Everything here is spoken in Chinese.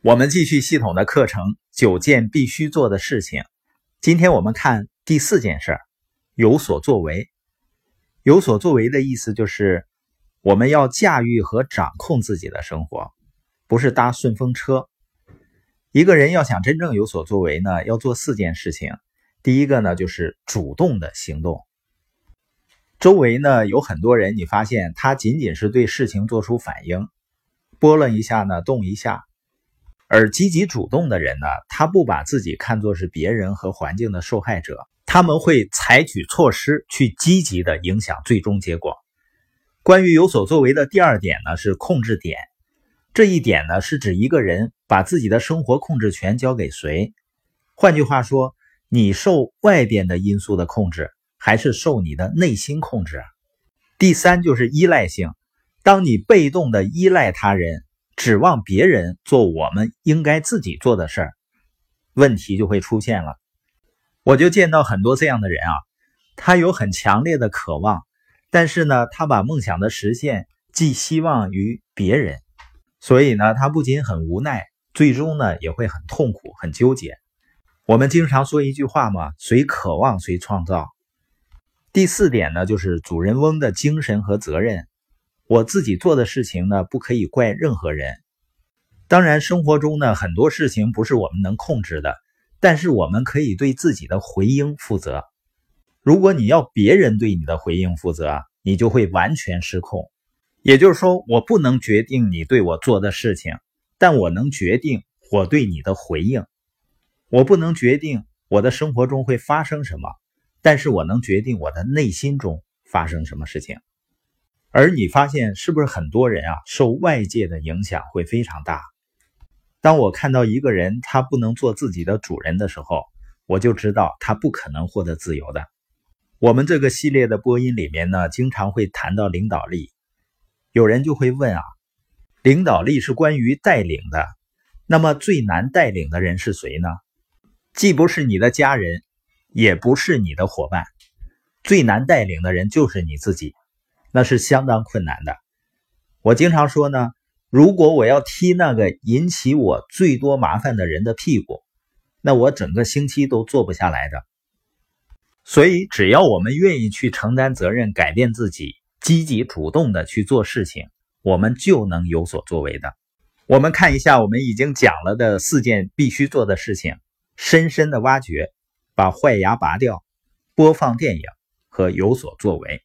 我们继续系统的课程，九件必须做的事情。今天我们看第四件事儿，有所作为。有所作为的意思就是，我们要驾驭和掌控自己的生活，不是搭顺风车。一个人要想真正有所作为呢，要做四件事情。第一个呢，就是主动的行动。周围呢有很多人，你发现他仅仅是对事情做出反应，拨了一下呢，动一下。而积极主动的人呢，他不把自己看作是别人和环境的受害者，他们会采取措施去积极的影响最终结果。关于有所作为的第二点呢，是控制点。这一点呢，是指一个人把自己的生活控制权交给谁。换句话说，你受外边的因素的控制，还是受你的内心控制？第三就是依赖性，当你被动的依赖他人。指望别人做我们应该自己做的事儿，问题就会出现了。我就见到很多这样的人啊，他有很强烈的渴望，但是呢，他把梦想的实现寄希望于别人，所以呢，他不仅很无奈，最终呢也会很痛苦、很纠结。我们经常说一句话嘛：“谁渴望谁创造。”第四点呢，就是主人翁的精神和责任。我自己做的事情呢，不可以怪任何人。当然，生活中呢很多事情不是我们能控制的，但是我们可以对自己的回应负责。如果你要别人对你的回应负责，你就会完全失控。也就是说，我不能决定你对我做的事情，但我能决定我对你的回应。我不能决定我的生活中会发生什么，但是我能决定我的内心中发生什么事情。而你发现是不是很多人啊受外界的影响会非常大？当我看到一个人他不能做自己的主人的时候，我就知道他不可能获得自由的。我们这个系列的播音里面呢，经常会谈到领导力，有人就会问啊，领导力是关于带领的，那么最难带领的人是谁呢？既不是你的家人，也不是你的伙伴，最难带领的人就是你自己。那是相当困难的。我经常说呢，如果我要踢那个引起我最多麻烦的人的屁股，那我整个星期都坐不下来的。所以，只要我们愿意去承担责任、改变自己、积极主动的去做事情，我们就能有所作为的。我们看一下我们已经讲了的四件必须做的事情：深深的挖掘，把坏牙拔掉，播放电影和有所作为。